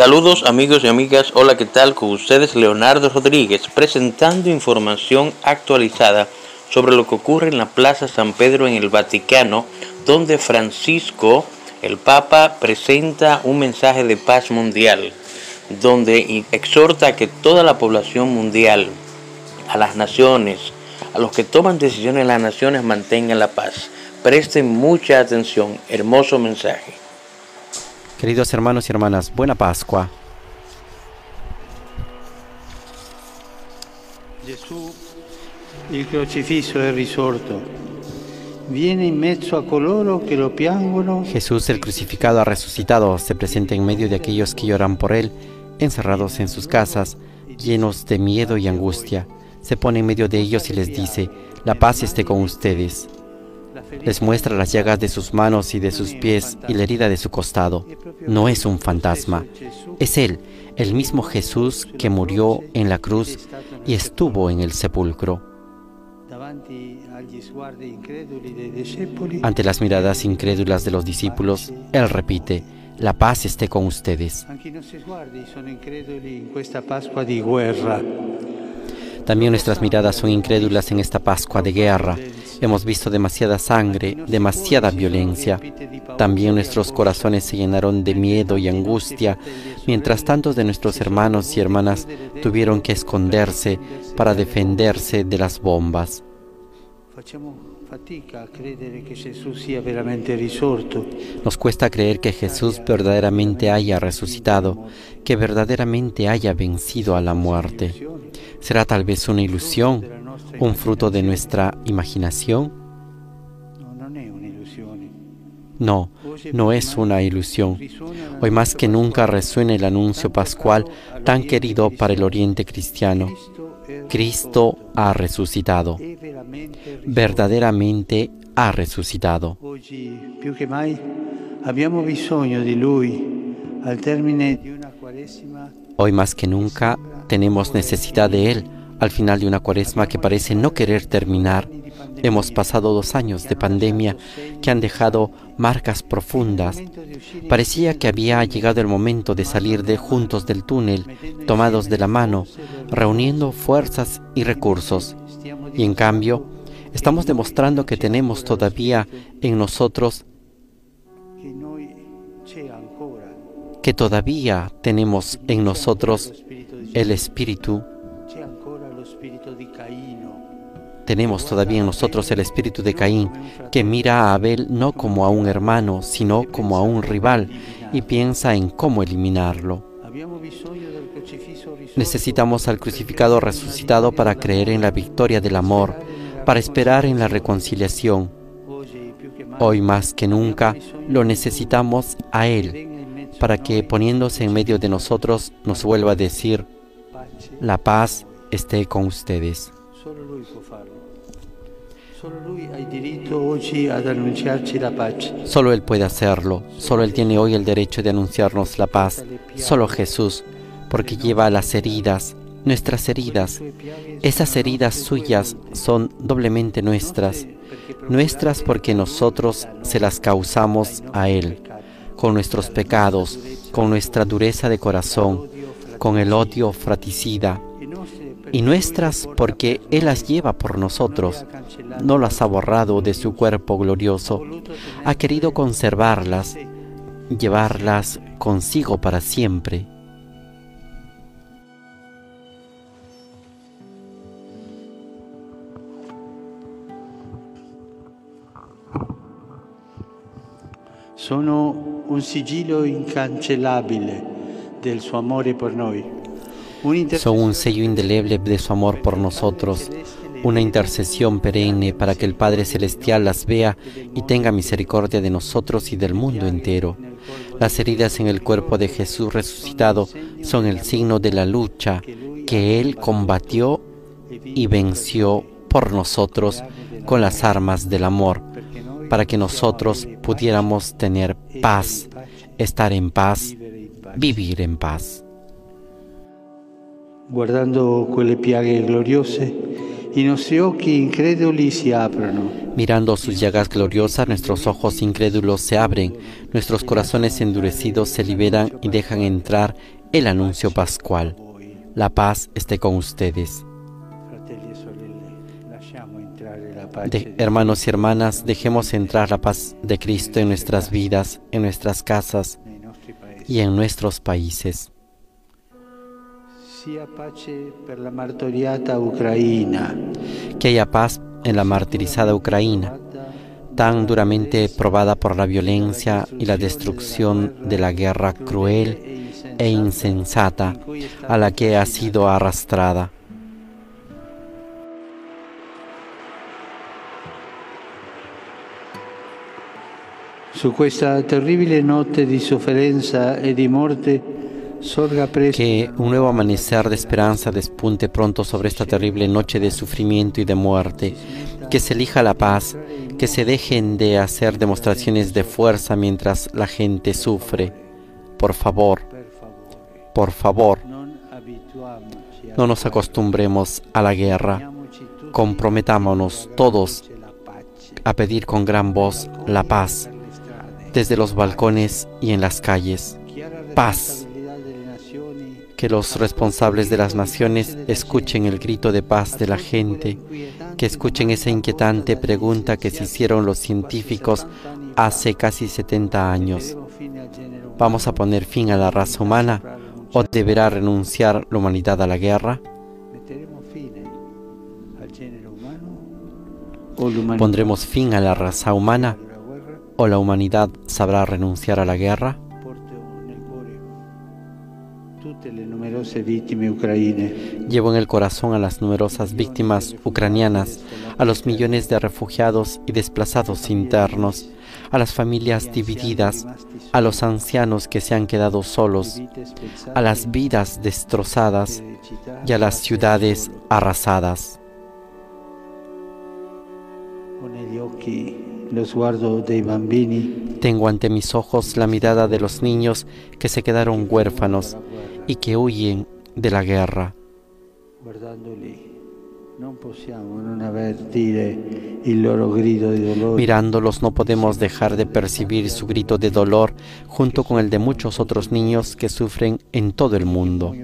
Saludos amigos y amigas, hola qué tal con ustedes Leonardo Rodríguez presentando información actualizada sobre lo que ocurre en la Plaza San Pedro en el Vaticano, donde Francisco, el Papa, presenta un mensaje de paz mundial, donde exhorta a que toda la población mundial, a las naciones, a los que toman decisiones en las naciones mantengan la paz. Presten mucha atención, hermoso mensaje. Queridos hermanos y hermanas, buena Pascua. Gesù, il crocifisso è risorto. Viene in mezzo a coloro che lo piangono. Jesús el crucificado ha resucitado, se presenta en medio de aquellos que lloran por él, encerrados en sus casas, llenos de miedo y angustia. Se pone en medio de ellos y les dice, la paz esté con ustedes. Les muestra las llagas de sus manos y de sus pies y la herida de su costado. No es un fantasma, es Él, el mismo Jesús que murió en la cruz y estuvo en el sepulcro. Ante las miradas incrédulas de los discípulos, Él repite, la paz esté con ustedes. También nuestras miradas son incrédulas en esta Pascua de guerra. Hemos visto demasiada sangre, demasiada violencia. También nuestros corazones se llenaron de miedo y angustia, mientras tantos de nuestros hermanos y hermanas tuvieron que esconderse para defenderse de las bombas. Nos cuesta creer que Jesús verdaderamente haya resucitado, que verdaderamente haya vencido a la muerte. ¿Será tal vez una ilusión, un fruto de nuestra imaginación? No, no es una ilusión. Hoy más que nunca resuena el anuncio pascual tan querido para el oriente cristiano. Cristo ha resucitado. Verdaderamente ha resucitado. Hoy más que nunca tenemos necesidad de Él al final de una cuaresma que parece no querer terminar. Hemos pasado dos años de pandemia que han dejado marcas profundas. Parecía que había llegado el momento de salir de juntos del túnel, tomados de la mano, reuniendo fuerzas y recursos. Y en cambio, estamos demostrando que tenemos todavía en nosotros que todavía tenemos en nosotros el espíritu tenemos todavía en nosotros el espíritu de Caín, que mira a Abel no como a un hermano, sino como a un rival, y piensa en cómo eliminarlo. Necesitamos al crucificado resucitado para creer en la victoria del amor, para esperar en la reconciliación. Hoy más que nunca lo necesitamos a Él, para que poniéndose en medio de nosotros nos vuelva a decir, la paz esté con ustedes. Solo Él puede hacerlo, solo Él tiene hoy el derecho de anunciarnos la paz, solo Jesús, porque lleva las heridas, nuestras heridas. Esas heridas suyas son doblemente nuestras, nuestras porque nosotros se las causamos a Él, con nuestros pecados, con nuestra dureza de corazón, con el odio fraticida y nuestras porque Él las lleva por nosotros, no las ha borrado de su cuerpo glorioso, ha querido conservarlas, llevarlas consigo para siempre. Sono un sigillo incancellabile Son un sello indeleble de su amor por nosotros, una intercesión perenne para que el Padre Celestial las vea y tenga misericordia de nosotros y del mundo entero. Las heridas en el cuerpo de Jesús resucitado son el signo de la lucha que Él combatió y venció por nosotros con las armas del amor, para que nosotros pudiéramos tener paz, estar en paz, vivir en paz. guardando quelle piaghe gloriose. Mirando sus llagas gloriosas, nuestros ojos incrédulos se abren, nuestros corazones endurecidos se liberan y dejan entrar el anuncio pascual. La paz esté con ustedes. E. De- hermanos y hermanas, dejemos entrar la paz de Cristo en nuestras vidas, en nuestras casas. Y en nuestros países. Que haya paz en la martirizada Ucrania, tan duramente probada por la violencia y la destrucción de la guerra cruel e insensata a la que ha sido arrastrada. Su e sorga Que un nuevo amanecer de esperanza despunte pronto sobre esta terrible noche de sufrimiento y de muerte. Que se elija la paz, que se dejen de hacer demostraciones de fuerza mientras la gente sufre. Por favor, por favor, no nos acostumbremos a la guerra. Comprometámonos todos a pedir con gran voz la paz. Desde los balcones y en las calles. Paz. Que los responsables de las naciones escuchen el grito de paz de la gente, que escuchen esa inquietante pregunta que se hicieron los científicos hace casi 70 años. ¿Vamos a poner fin a la raza humana o deberá renunciar la humanidad a la guerra? ¿Pondremos fin a la raza humana o la humanidad sabrá renunciar a la guerra? Llevo en el corazón a las numerosas víctimas ucranianas, a los millones de refugiados y desplazados internos, a las familias divididas, a los ancianos que se han quedado solos, a las vidas destrozadas y a las ciudades arrasadas. Tengo ante mis ojos la mirada de los niños que se quedaron huérfanos y que huyen de la guerra. Mirándolos no podemos dejar de percibir su grito de dolor junto con el de muchos otros niños que sufren en todo el mundo,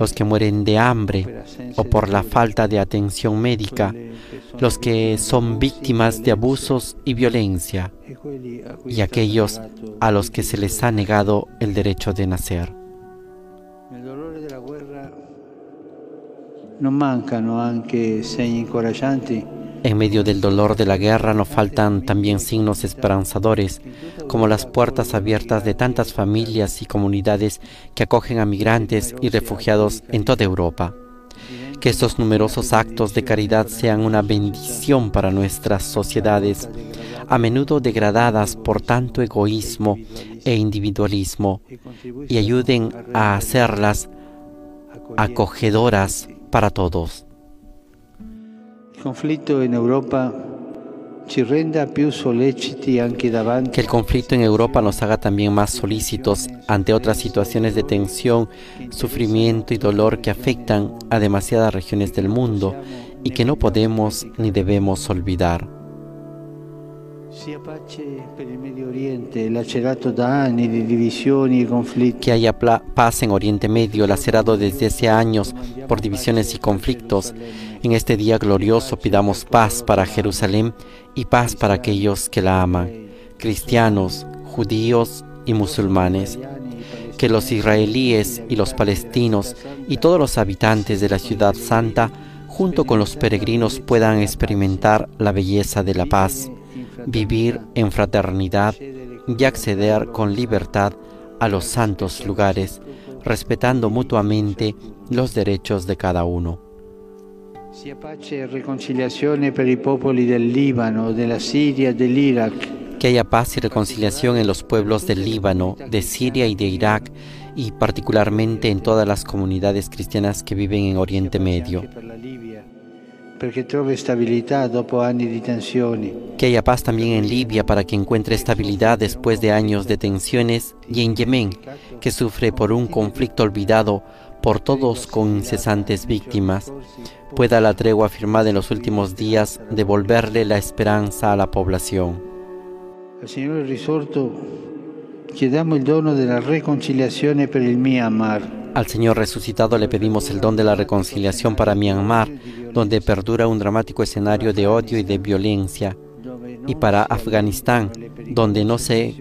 los que mueren de hambre o por la falta de atención médica, los que son víctimas de abusos y violencia, y aquellos a los que se les ha negado el derecho de nacer. Nel dolore della guerra non mancano anche segni incoraggianti En medio del dolor de la guerra no faltan también signos esperanzadores, como las puertas abiertas de tantas familias y comunidades que acogen a migrantes y refugiados en toda Europa. Que estos numerosos actos de caridad sean una bendición para nuestras sociedades, a menudo degradadas por tanto egoísmo e individualismo, y ayuden a hacerlas acogedoras para todos. Que el conflicto en Europa nos haga también más solícitos ante otras situaciones de tensión, sufrimiento y dolor que afectan a demasiadas regiones del mundo y que no podemos ni debemos olvidar. Que haya paz en Oriente Medio, lacerado desde hace años por divisiones y conflictos. En este día glorioso pidamos paz para Jerusalén y paz para aquellos que la aman, cristianos, judíos y musulmanes. que los israelíes y los palestinos y todos los habitantes de la ciudad santa, junto con los peregrinos, puedan experimentar la belleza de la paz, vivir en fraternidad y acceder con libertad a los santos lugares, respetando mutuamente los derechos de cada uno. Sia pace e riconciliazione per i popoli del Libano, della Siria, dell'Iraq. Que haya paz y reconciliación en los pueblos del Líbano, de Siria y de Irak, y particularmente en todas las comunidades cristianas que viven en Oriente Medio. Que haya paz también en Libia para que encuentre estabilidad después de años de tensiones. Y en Yemen, que sufre por un conflicto olvidado por todos con incesantes víctimas, pueda la tregua firmada en los últimos días devolverle la esperanza a la población. Al Signore risorto chiediamo il dono della reconciliazione per il Myanmar. Al Señor resucitado le pedimos el don de la reconciliación para Myanmar, donde perdura un dramático escenario de odio y de violencia, y para Afganistán, donde no se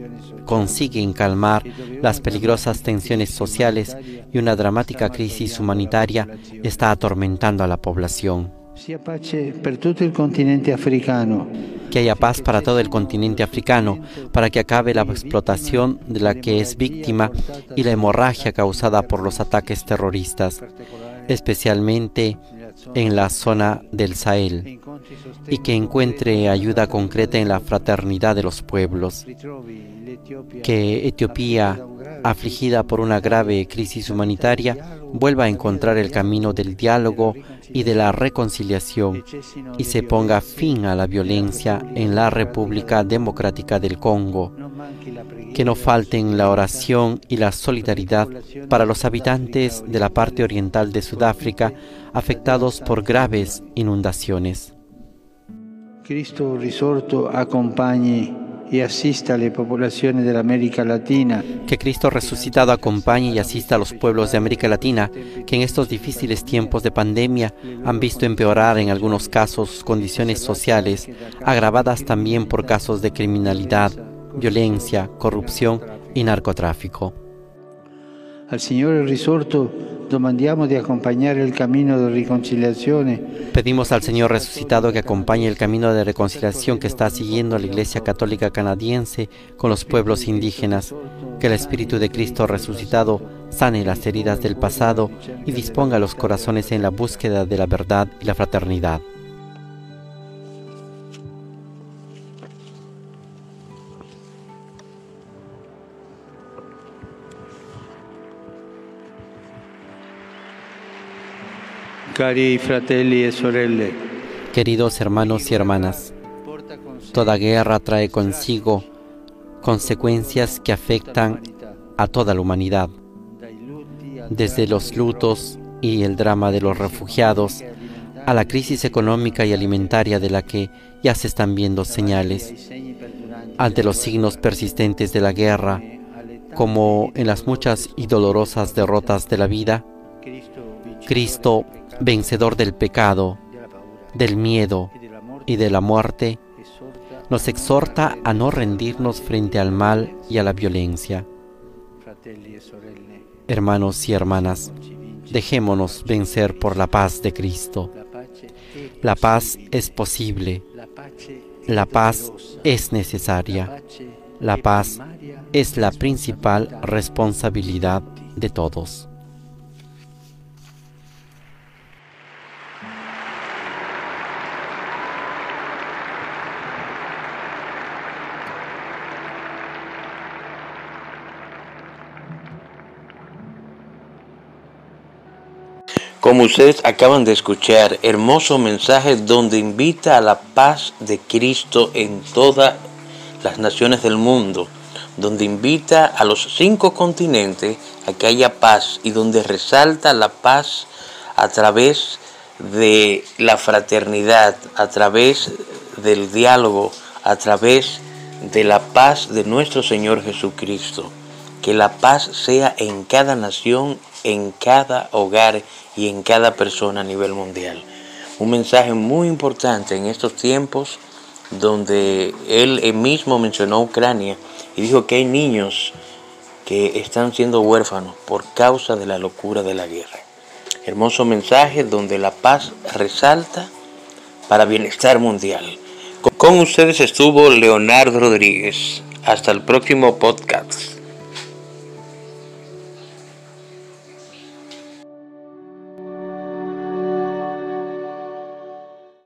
consiguen calmar las peligrosas tensiones sociales y una dramática crisis humanitaria está atormentando a la población. Que haya paz para todo el continente africano, para que acabe la explotación de la que es víctima y la hemorragia causada por los ataques terroristas, especialmente en la zona del Sahel, y que encuentre ayuda concreta en la fraternidad de los pueblos. Que Etiopía, afligida por una grave crisis humanitaria, vuelva a encontrar el camino del diálogo y de la reconciliación y se ponga fin a la violencia en la República Democrática del Congo. Que no falten la oración y la solidaridad para los habitantes de la parte oriental de Sudáfrica afectados por graves inundaciones. Cristo risorto acompañe y asista a las poblaciones de la América Latina. Que Cristo resucitado acompañe y asista a los pueblos de América Latina que en estos difíciles tiempos de pandemia han visto empeorar en algunos casos condiciones sociales, agravadas también por casos de criminalidad, violencia, corrupción y narcotráfico. Al Signore risorto domandiamo di accompagnare il cammino di riconciliazione Pedimos al Señor resucitado que acompañe el camino de reconciliación que está siguiendo la Iglesia Católica Canadiense con los pueblos indígenas, que el Espíritu de Cristo resucitado sane las heridas del pasado y disponga los corazones en la búsqueda de la verdad y la fraternidad. Cari fratelli e sorelle, Queridos hermanos y hermanas, toda guerra trae consigo consecuencias que afectan a toda la humanidad, desde los lutos y el drama de los refugiados a la crisis económica y alimentaria de la que ya se están viendo señales, ante los signos persistentes de la guerra, como en las muchas y dolorosas derrotas de la vida, Cristo, vencedor del pecado, del miedo y de la muerte, nos exhorta a no rendirnos frente al mal y a la violencia. Hermanos y hermanas, dejémonos vencer por la paz de Cristo. La paz es posible, la paz es necesaria, la paz es la principal responsabilidad de todos. Como ustedes acaban de escuchar, hermoso mensaje donde invita a la paz de Cristo en todas las naciones del mundo, donde invita a los cinco continentes a que haya paz y donde resalta la paz a través de la fraternidad, a través del diálogo, a través de la paz de nuestro Señor Jesucristo. Que la paz sea en cada nación, en cada hogar y en cada persona a nivel mundial. Un mensaje muy importante en estos tiempos donde él mismo mencionó Ucrania y dijo que hay niños que están siendo huérfanos por causa de la locura de la guerra. Hermoso mensaje donde la paz resalta para bienestar mundial. Con ustedes estuvo Leonardo Rodríguez. Hasta el próximo podcast.